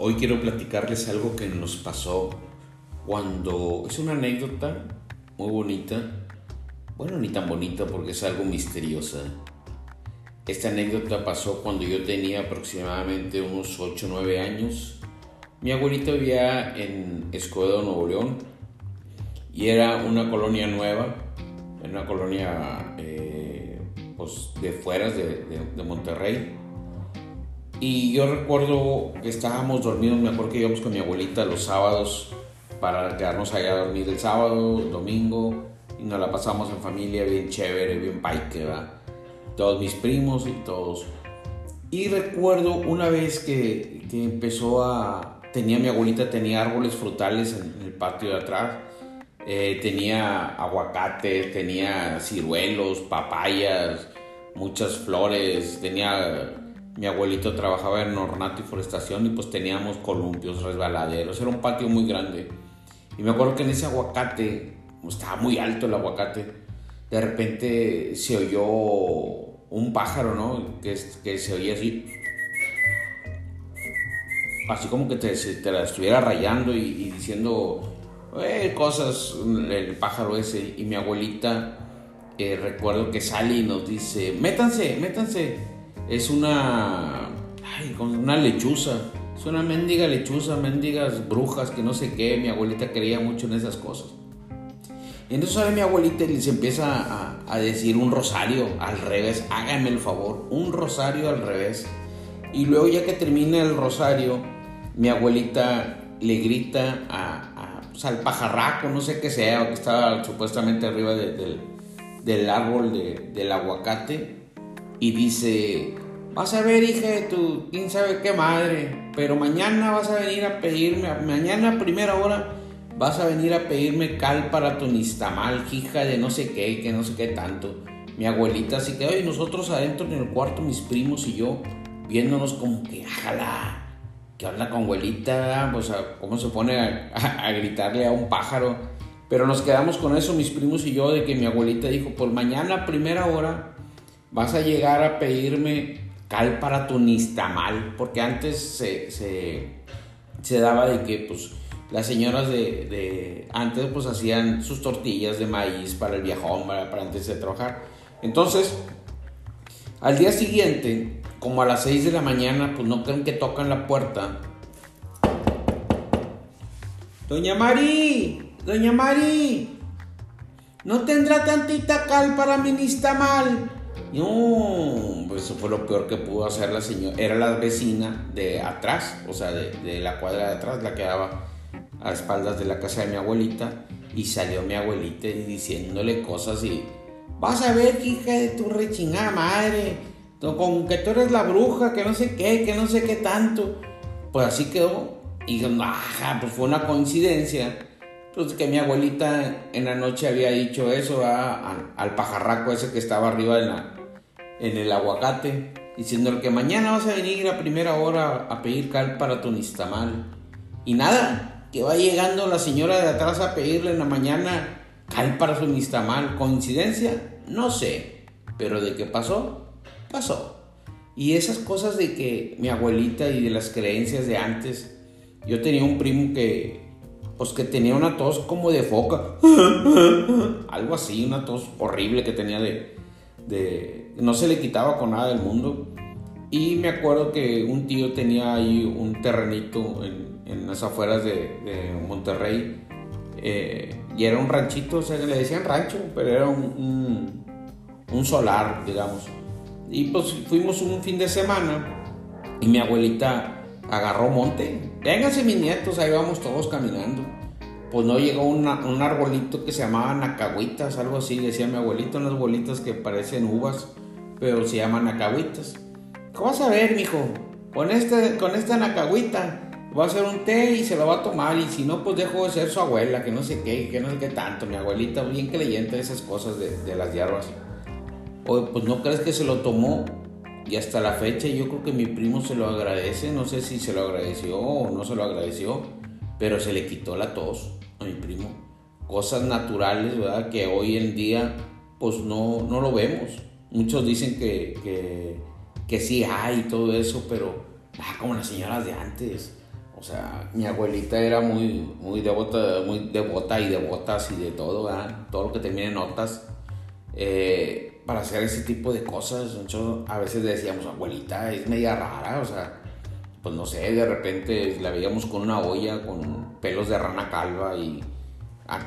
Hoy quiero platicarles algo que nos pasó cuando es una anécdota muy bonita. Bueno, ni tan bonita porque es algo misteriosa. Esta anécdota pasó cuando yo tenía aproximadamente unos 8 o 9 años. Mi abuelita vivía en Escobedo, Nuevo León, y era una colonia nueva, una colonia eh, pues, de fueras de, de Monterrey y yo recuerdo que estábamos dormidos, me acuerdo que íbamos con mi abuelita los sábados para quedarnos allá a dormir el sábado, domingo, y nos la pasamos en familia bien chévere, bien paique, ¿verdad? Todos mis primos y todos. Y recuerdo una vez que, que empezó a... Tenía mi abuelita, tenía árboles frutales en, el patio de atrás. Eh, tenía aguacates, tenía ciruelos, papayas, muchas flores, tenía mi abuelito trabajaba en ornato y forestación y pues teníamos columpios, resbaladeros, era un patio muy grande. Y me acuerdo que en ese aguacate, estaba muy alto el aguacate, de repente se oyó un pájaro, ¿no? Que, se oía así, así como que te, te la estuviera rayando y, diciendo eh, cosas, el pájaro ese. Y mi abuelita, eh, recuerdo que sale y nos dice, métanse, métanse es una. Una lechuza. Es una mendiga lechuza, mendigas brujas, que no sé qué. Mi abuelita creía mucho en esas cosas. Y entonces sale mi abuelita y empieza a, decir un rosario al revés. Háganme el favor, un rosario al revés. Y luego, ya que termina el rosario, mi abuelita le grita a, pues, al pajarraco, no sé qué sea, que estaba supuestamente arriba del árbol del aguacate y dice, vas a ver hija de tu, quién sabe qué madre, pero mañana vas a venir a pedirme, mañana a primera hora vas a venir a pedirme cal para tu nistamal, hija de no sé qué, que no sé qué tanto. Mi abuelita así que, hoy nosotros adentro en el cuarto, mis primos y yo, viéndonos como que, ajala, que habla con abuelita, pues cómo se pone a, gritarle a un pájaro. Pero nos quedamos con eso, mis primos y yo, de que mi abuelita dijo, por mañana primera hora vas a llegar a pedirme cal para tu nistamal, porque antes se, se, daba de que pues las señoras de, antes pues hacían sus tortillas de maíz para el viajón, para, para antes de trabajar. Entonces, al día siguiente, como a las 6 de la mañana, pues no creen que tocan la puerta. Doña Mari, Doña Mari, ¿no tendrá tantita cal para mi nistamal? No, pues eso fue lo peor que pudo hacer la señora. Era la vecina de atrás, o sea, de, la cuadra de atrás, la que daba a espaldas de la casa de mi abuelita. Y salió mi abuelita diciéndole cosas y... Vas a ver, hija de tu rechingada madre. Con que tú eres la bruja, que no sé qué, que no sé qué tanto. Pues así quedó. Y ajá, pues fue una coincidencia pues que mi abuelita en la noche había dicho eso al pajarraco ese que estaba arriba en, el aguacate, diciéndole que mañana vas a venir a primera hora a pedir cal para tu nistamal. Y nada, que va llegando la señora de atrás a pedirle en la mañana cal para su nistamal. ¿Coincidencia? No sé. Pero de qué pasó, pasó. Y esas cosas de que mi abuelita y de las creencias de antes, yo tenía un primo que pues que tenía una tos como de foca. Algo así, una tos horrible que tenía de, de... No se le quitaba con nada del mundo. Y me acuerdo que un tío tenía ahí un terrenito en, en las afueras de, de Monterrey. Eh, y era un ranchito, o sea, le decían rancho, pero era un, un, solar, digamos. Y pues fuimos un fin de semana y mi abuelita agarró monte. Vénganse mis nietos, ahí vamos todos caminando. Pues no llegó un arbolito que se llamaba nacahuitas, algo así, decía mi abuelito, unas bolitas que parecen uvas, pero se llaman nacahuitas. ¿Cómo vas a ver, mijo? Con, este, con esta nacahuita va a hacer un té y se lo va a tomar, y si no, pues dejo de ser su abuela, que no sé qué, que no sé qué tanto. Mi abuelita, bien creyente de esas cosas de, de las hierbas. Oye, pues no crees que se lo tomó y hasta la fecha yo creo que mi primo se lo agradece, no sé si se lo agradeció o no se lo agradeció, pero se le quitó la tos a mi primo. Cosas naturales, ¿verdad? Que hoy en día pues no, no lo vemos. Muchos dicen que, que, que sí hay todo eso, pero ah, como las señoras de antes. O sea, mi abuelita era muy, muy devota, muy devota y devotas y de todo, ¿verdad? Todo lo que tenía notas. Eh, para hacer ese tipo de cosas. a veces decíamos, abuelita, es media rara, o sea, pues no sé, de repente la veíamos con una olla con pelos de rana calva y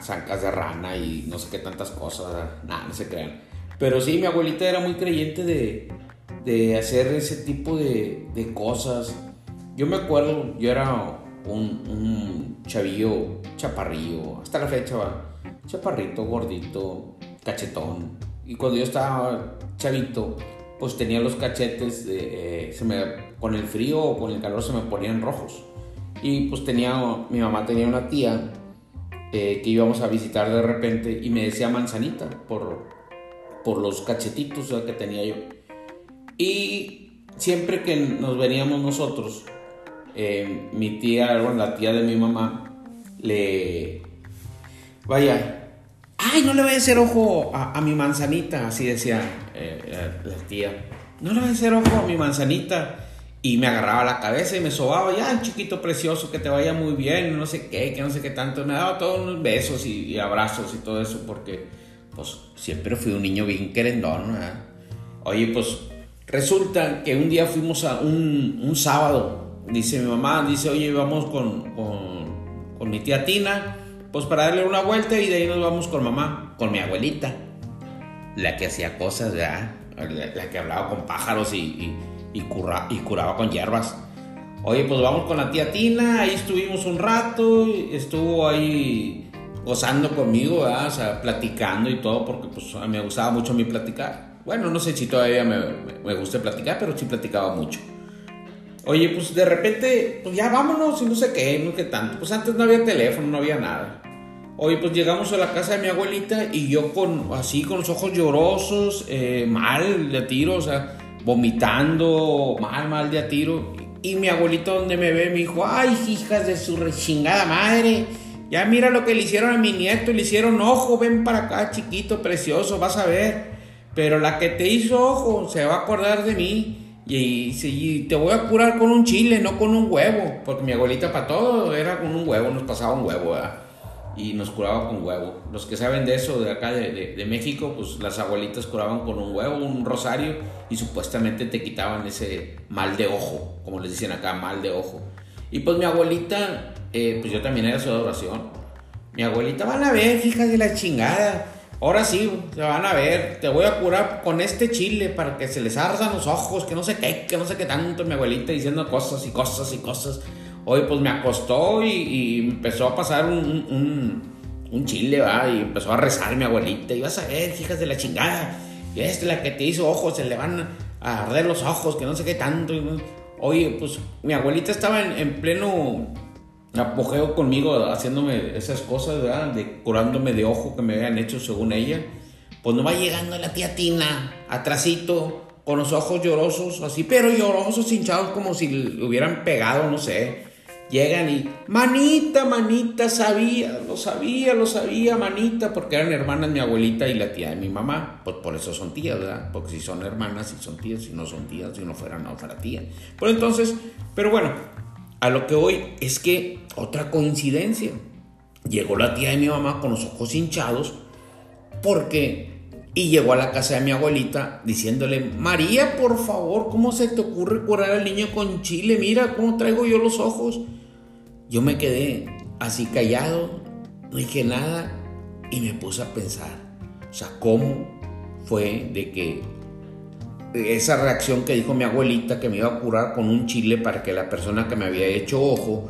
zancas de rana y no sé qué tantas cosas, nada, no se crean. Pero sí, mi abuelita era muy creyente de, de hacer ese tipo de, de cosas yo me acuerdo, yo era un, un chavillo chaparrillo, hasta la fecha chaparrito, gordito, cachetón. Y cuando yo estaba chavito, pues tenía los cachetes, eh, se me, con el frío o con el calor se me ponían rojos. Y pues tenía, mi mamá tenía una tía eh, que íbamos a visitar de repente y me decía manzanita por, por los cachetitos que tenía yo. Y siempre que nos veníamos nosotros, eh, mi tía, bueno, la tía de mi mamá, le... Vaya, ay, no le voy a hacer ojo a, mi manzanita, así decía eh, la, tía. No le voy a hacer ojo a mi manzanita. Y me agarraba la cabeza y me sobaba, ya, chiquito precioso, que te vaya muy bien, no sé qué, que no sé qué tanto. Me daba todos unos besos y, abrazos y todo eso, porque, pues, siempre fui un niño bien querendón, Oye, pues, resulta que un día fuimos a un, un sábado dice mi mamá, dice, oye, vamos con, con, mi tía Tina, pues para darle una vuelta y de ahí nos vamos con mamá, con mi abuelita, la que hacía cosas, ya, la, que hablaba con pájaros y, y, curaba con hierbas. Oye, pues vamos con la tía Tina, ahí estuvimos un rato, estuvo ahí gozando conmigo, o sea, platicando y todo, porque pues me gustaba mucho a mí platicar. Bueno, no sé si todavía me, me, me gusta platicar, pero sí platicaba mucho. Oye, pues de repente, pues ya vámonos y no sé qué, no sé qué tanto. Pues antes no había teléfono, no había nada. Oye, pues llegamos a la casa de mi abuelita y yo con así con los ojos llorosos, eh, mal de a tiro, o sea, vomitando, mal, mal de tiro. Y mi abuelito donde me ve me dijo, ay, hijas de su rechingada madre, ya mira lo que le hicieron a mi nieto, le hicieron ojo, ven para acá, chiquito, precioso, vas a ver. Pero la que te hizo ojo se va a acordar de mí. Y, te voy a curar con un chile, no con un huevo. Porque mi abuelita para todo era con un huevo, nos pasaba un huevo, Y nos curaba con huevo. Los que saben de eso, de acá de, México, pues las abuelitas curaban con un huevo, un rosario, y supuestamente te quitaban ese mal de ojo, como les dicen acá, mal de ojo. Y pues mi abuelita, eh, pues yo también era su adoración. Mi abuelita, van a ver, hija de la chingada Ahora sí, se van a ver, te voy a curar con este chile para que se les arzan los ojos, que no sé qué, que no sé qué tanto, mi abuelita diciendo cosas y cosas y cosas. Hoy pues me acostó y, empezó a pasar un, un, chile, ¿va? Y empezó a rezar mi abuelita. Y vas a ver, hijas de la chingada, y es la que te hizo ojos, se le van a arder los ojos, que no sé qué tanto. Oye, pues mi abuelita estaba en pleno apogeo conmigo haciéndome esas cosas, ¿verdad? De curándome de ojo que me habían hecho según ella. Pues no va llegando la tía Tina, atrasito, con los ojos llorosos, así, pero llorosos, hinchados, como si le hubieran pegado, no sé. Llegan y, manita, manita, sabía, lo sabía, lo sabía, manita, porque eran hermanas mi abuelita y la tía de mi mamá. Pues por eso son tías, ¿verdad? Porque si son hermanas, si son tías, si no son tías, si no fueran, fuera tía. Pues entonces, pero bueno, a lo que hoy es que otra coincidencia. Llegó la tía de mi mamá con los ojos hinchados porque y llegó a la casa de mi abuelita diciéndole, María, por favor, ¿cómo se te ocurre curar al niño con chile? Mira cómo traigo yo los ojos. Yo me quedé así callado, no dije nada y me puse a pensar, o sea, ¿cómo fue de que esa reacción que dijo mi abuelita que me iba a curar con un chile para que la persona que me había hecho ojo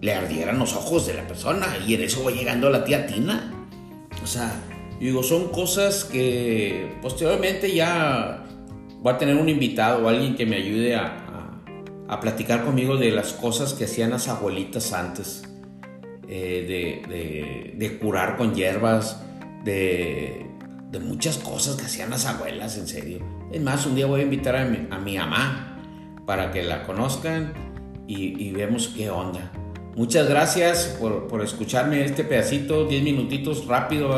le ardieran los ojos de la persona y en eso va llegando la tía Tina. O sea, digo, son cosas que posteriormente ya voy a tener un invitado o alguien que me ayude a, platicar conmigo de las cosas que hacían las abuelitas antes, eh, de, de, curar con hierbas, de, de muchas cosas que hacían las abuelas, en serio. Es más, un día voy a invitar a mi, a mi mamá para que la conozcan y, vemos qué onda. Muchas gracias por, por, escucharme este pedacito, 10 minutitos rápido,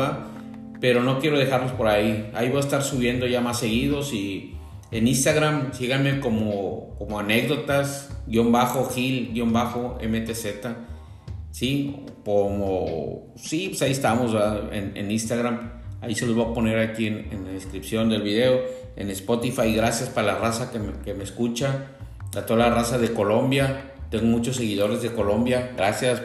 pero no quiero dejarlos por ahí. Ahí voy a estar subiendo ya más seguidos y En Instagram, síganme como, como anécdotas, guion bajo, gil, guion bajo, mtz. Sí, como, sí, pues ahí estamos en, en, Instagram. Ahí se los voy a poner aquí en, la descripción del video. En Spotify, gracias para la raza que me, que me escucha. A toda la raza de Colombia. Tengo muchos seguidores de Colombia. Gracias,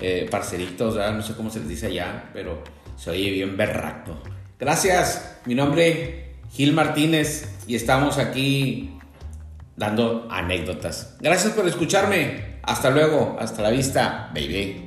eh, parceritos, no sé cómo se les dice allá, pero se oye bien berraco. Gracias, mi nombre Gil Martínez y estamos aquí dando anécdotas. Gracias por escucharme. Hasta luego, hasta la vista, baby.